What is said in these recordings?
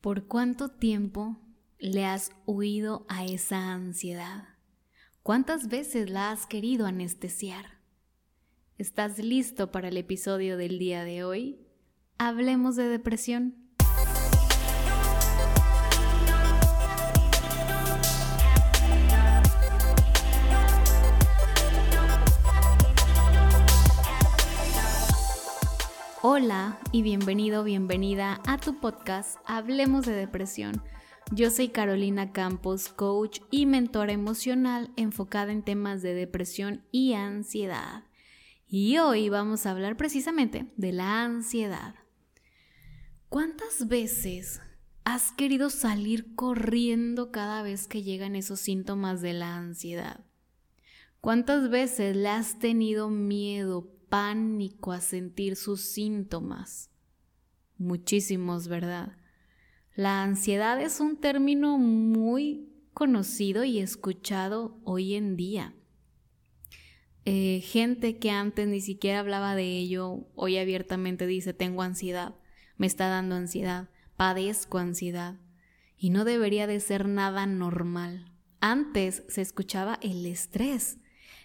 ¿Por cuánto tiempo le has huido a esa ansiedad? ¿Cuántas veces la has querido anestesiar? ¿Estás listo para el episodio del día de hoy? Hablemos de depresión. Hola y bienvenido, bienvenida a tu podcast Hablemos de Depresión. Yo soy Carolina Campos, coach y mentora emocional enfocada en temas de depresión y ansiedad. Y hoy vamos a hablar precisamente de la ansiedad. ¿Cuántas veces has querido salir corriendo cada vez que llegan esos síntomas de la ansiedad? ¿Cuántas veces le has tenido miedo, pánico a sentir sus síntomas. Muchísimos, ¿verdad? La ansiedad es un término muy conocido y escuchado hoy en día. Eh, gente que antes ni siquiera hablaba de ello, hoy abiertamente dice, tengo ansiedad, me está dando ansiedad, padezco ansiedad. Y no debería de ser nada normal. Antes se escuchaba el estrés,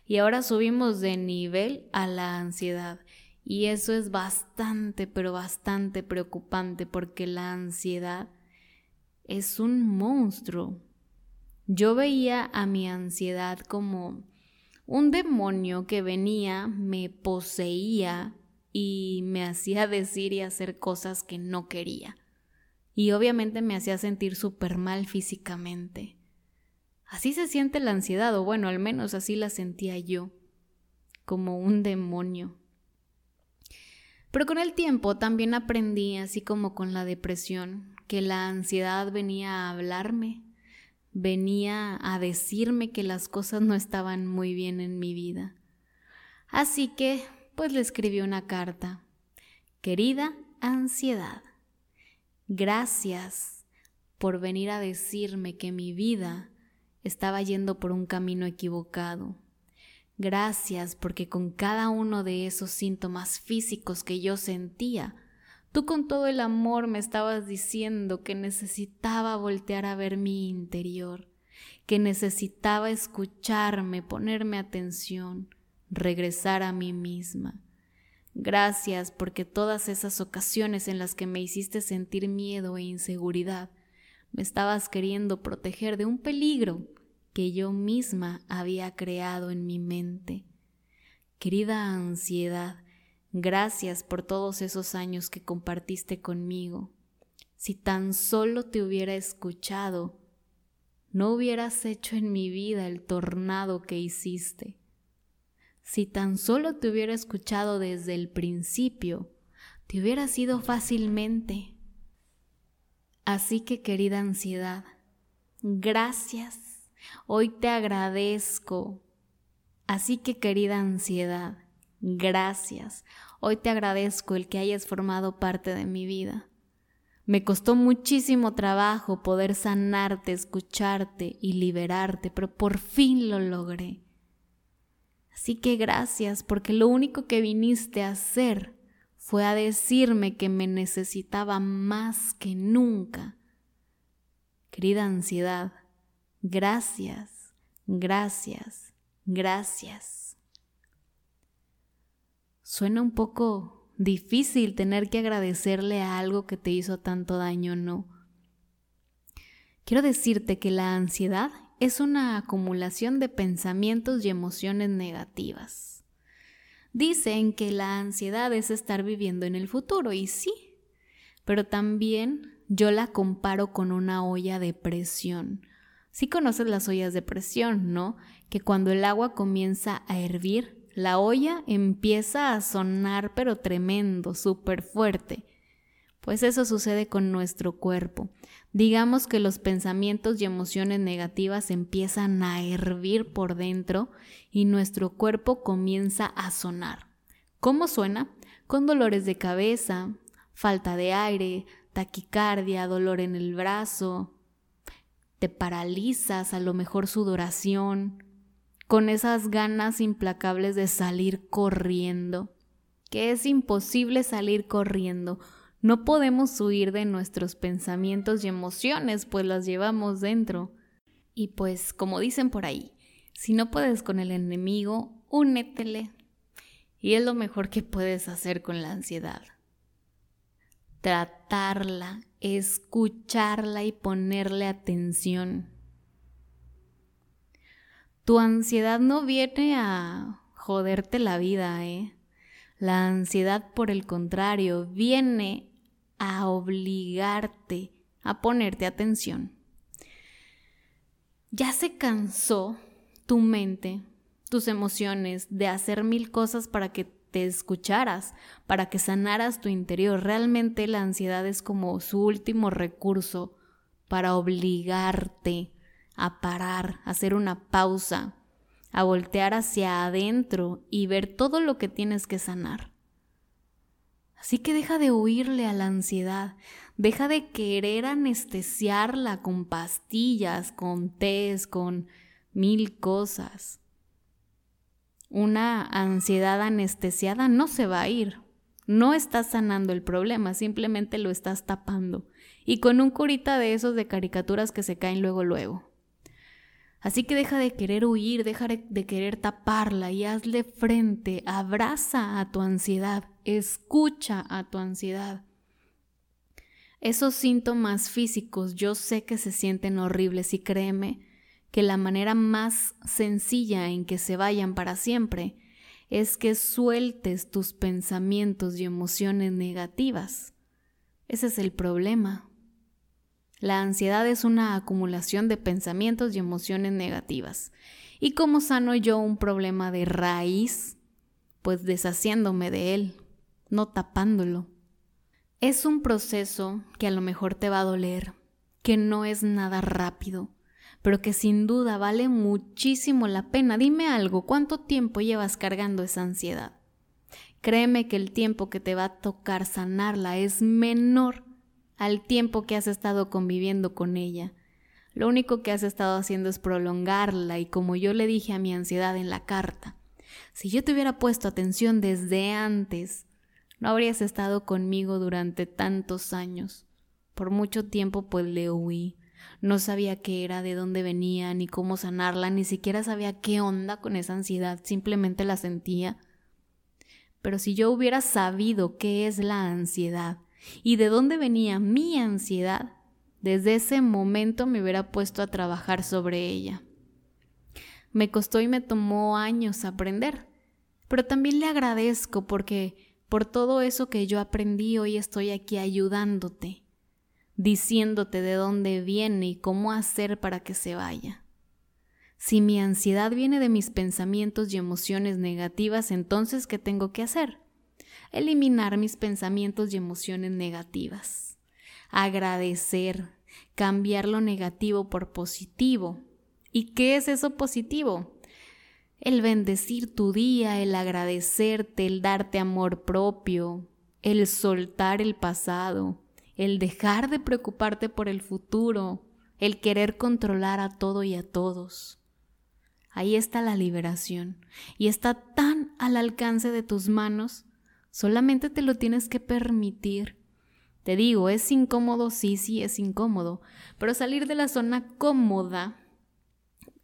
y ahora subimos de nivel a la ansiedad. Y eso es bastante, pero bastante preocupante porque la ansiedad es un monstruo. Yo veía a mi ansiedad como un demonio que venía, me poseía y me hacía decir y hacer cosas que no quería. Y obviamente me hacía sentir súper mal físicamente. Así se siente la ansiedad, o bueno, al menos así la sentía yo, como un demonio. Pero con el tiempo también aprendí, así como con la depresión, que la ansiedad venía a hablarme, venía a decirme que las cosas no estaban muy bien en mi vida. Así que, pues le escribí una carta. Querida ansiedad, gracias por venir a decirme que mi vida estaba yendo por un camino equivocado. Gracias porque con cada uno de esos síntomas físicos que yo sentía, tú con todo el amor me estabas diciendo que necesitaba voltear a ver mi interior, que necesitaba escucharme, ponerme atención, regresar a mí misma. Gracias porque todas esas ocasiones en las que me hiciste sentir miedo e inseguridad, me estabas queriendo proteger de un peligro que yo misma había creado en mi mente. Querida ansiedad, gracias por todos esos años que compartiste conmigo. Si tan solo te hubiera escuchado, no hubieras hecho en mi vida el tornado que hiciste. Si tan solo te hubiera escuchado desde el principio, te hubiera sido fácilmente. Así que querida ansiedad, gracias Hoy te agradezco. Así que querida ansiedad, gracias. Hoy te agradezco el que hayas formado parte de mi vida. Me costó muchísimo trabajo poder sanarte, escucharte y liberarte, pero por fin lo logré. Así que gracias porque lo único que viniste a hacer fue a decirme que me necesitaba más que nunca. Querida ansiedad, Gracias, gracias, gracias. Suena un poco difícil tener que agradecerle a algo que te hizo tanto daño, ¿no? Quiero decirte que la ansiedad es una acumulación de pensamientos y emociones negativas. Dicen que la ansiedad es estar viviendo en el futuro, y sí, pero también yo la comparo con una olla de presión Sí conoces las ollas de presión, ¿no? Que cuando el agua comienza a hervir, la olla empieza a sonar pero tremendo, súper fuerte. Pues eso sucede con nuestro cuerpo. Digamos que los pensamientos y emociones negativas empiezan a hervir por dentro y nuestro cuerpo comienza a sonar. ¿Cómo suena? Con dolores de cabeza, falta de aire, taquicardia, dolor en el brazo, te paralizas, a lo mejor sudoración, con esas ganas implacables de salir corriendo, que es imposible salir corriendo. No podemos huir de nuestros pensamientos y emociones, pues las llevamos dentro. Y pues, como dicen por ahí, si no puedes con el enemigo, únetele. Y es lo mejor que puedes hacer con la ansiedad. Tratarla, escucharla y ponerle atención. Tu ansiedad no viene a joderte la vida, ¿eh? La ansiedad, por el contrario, viene a obligarte a ponerte atención. Ya se cansó tu mente, tus emociones, de hacer mil cosas para que escucharas, para que sanaras tu interior. Realmente la ansiedad es como su último recurso para obligarte a parar, a hacer una pausa, a voltear hacia adentro y ver todo lo que tienes que sanar. Así que deja de huirle a la ansiedad, deja de querer anestesiarla con pastillas, con tés, con mil cosas. Una ansiedad anestesiada no se va a ir. No estás sanando el problema, simplemente lo estás tapando. Y con un curita de esos de caricaturas que se caen luego luego. Así que deja de querer huir, deja de querer taparla y hazle frente, abraza a tu ansiedad, escucha a tu ansiedad. Esos síntomas físicos yo sé que se sienten horribles y créeme que la manera más sencilla en que se vayan para siempre es que sueltes tus pensamientos y emociones negativas. Ese es el problema. La ansiedad es una acumulación de pensamientos y emociones negativas. ¿Y cómo sano yo un problema de raíz? Pues deshaciéndome de él, no tapándolo. Es un proceso que a lo mejor te va a doler, que no es nada rápido, pero que sin duda vale muchísimo la pena. Dime algo, ¿cuánto tiempo llevas cargando esa ansiedad? Créeme que el tiempo que te va a tocar sanarla es menor al tiempo que has estado conviviendo con ella. Lo único que has estado haciendo es prolongarla y como yo le dije a mi ansiedad en la carta, si yo te hubiera puesto atención desde antes, no habrías estado conmigo durante tantos años. Por mucho tiempo pues le huí. No sabía qué era, de dónde venía, ni cómo sanarla, ni siquiera sabía qué onda con esa ansiedad, simplemente la sentía. Pero si yo hubiera sabido qué es la ansiedad, y de dónde venía mi ansiedad, desde ese momento me hubiera puesto a trabajar sobre ella. Me costó y me tomó años aprender, pero también le agradezco porque por todo eso que yo aprendí hoy estoy aquí ayudándote, diciéndote de dónde viene y cómo hacer para que se vaya. Si mi ansiedad viene de mis pensamientos y emociones negativas, entonces ¿qué tengo que hacer? eliminar mis pensamientos y emociones negativas, agradecer, cambiar lo negativo por positivo. ¿Y qué es eso positivo? El bendecir tu día, el agradecerte, el darte amor propio, el soltar el pasado, el dejar de preocuparte por el futuro, el querer controlar a todo y a todos. Ahí está la liberación y está tan al alcance de tus manos Solamente te lo tienes que permitir. Te digo, es incómodo, sí, sí, es incómodo, pero salir de la zona cómoda,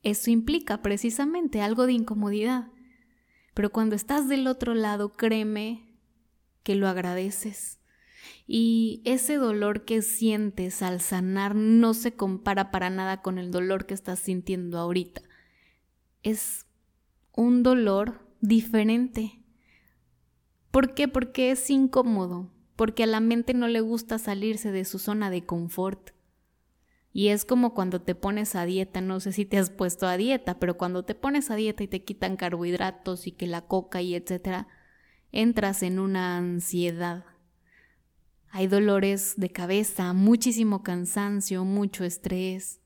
eso implica precisamente algo de incomodidad. Pero cuando estás del otro lado, créeme que lo agradeces. Y ese dolor que sientes al sanar no se compara para nada con el dolor que estás sintiendo ahorita. Es un dolor diferente ¿Por qué? Porque es incómodo, porque a la mente no le gusta salirse de su zona de confort. Y es como cuando te pones a dieta, no sé si te has puesto a dieta, pero cuando te pones a dieta y te quitan carbohidratos y que la coca y etcétera, entras en una ansiedad. Hay dolores de cabeza, muchísimo cansancio, mucho estrés.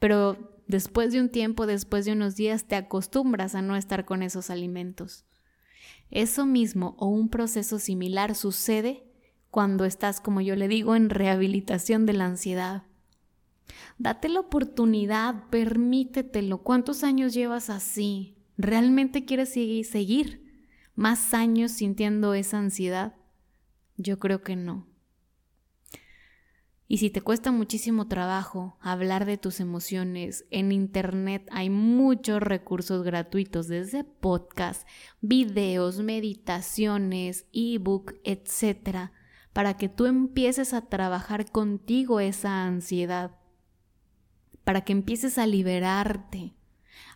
Pero después de un tiempo, después de unos días, te acostumbras a no estar con esos alimentos. Eso mismo o un proceso similar sucede cuando estás, como yo le digo, en rehabilitación de la ansiedad. Date la oportunidad, permítetelo. ¿Cuántos años llevas así? ¿Realmente quieres seguir, más años sintiendo esa ansiedad? Yo creo que no. Y si te cuesta muchísimo trabajo hablar de tus emociones, en Internet hay muchos recursos gratuitos, desde podcast, videos, meditaciones, ebook, etc., para que tú empieces a trabajar contigo esa ansiedad, para que empieces a liberarte.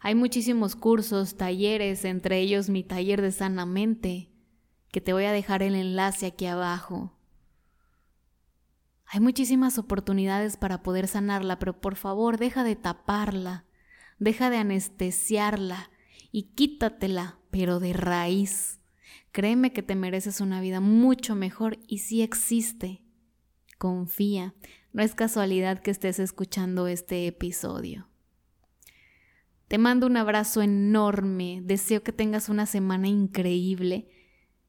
Hay muchísimos cursos, talleres, entre ellos mi taller de sanamente, que te voy a dejar el enlace aquí abajo hay muchísimas oportunidades para poder sanarla, pero por favor deja de taparla, deja de anestesiarla y quítatela, pero de raíz. Créeme que te mereces una vida mucho mejor y sí existe. Confía, no es casualidad que estés escuchando este episodio. Te mando un abrazo enorme, deseo que tengas una semana increíble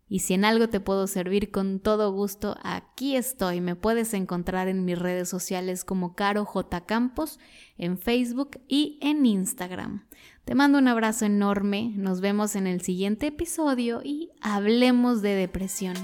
y si en algo te puedo servir con todo gusto, aquí estoy. Me puedes encontrar en mis redes sociales como Caro J. Campos, en Facebook y en Instagram. Te mando un abrazo enorme, nos vemos en el siguiente episodio y hablemos de depresión.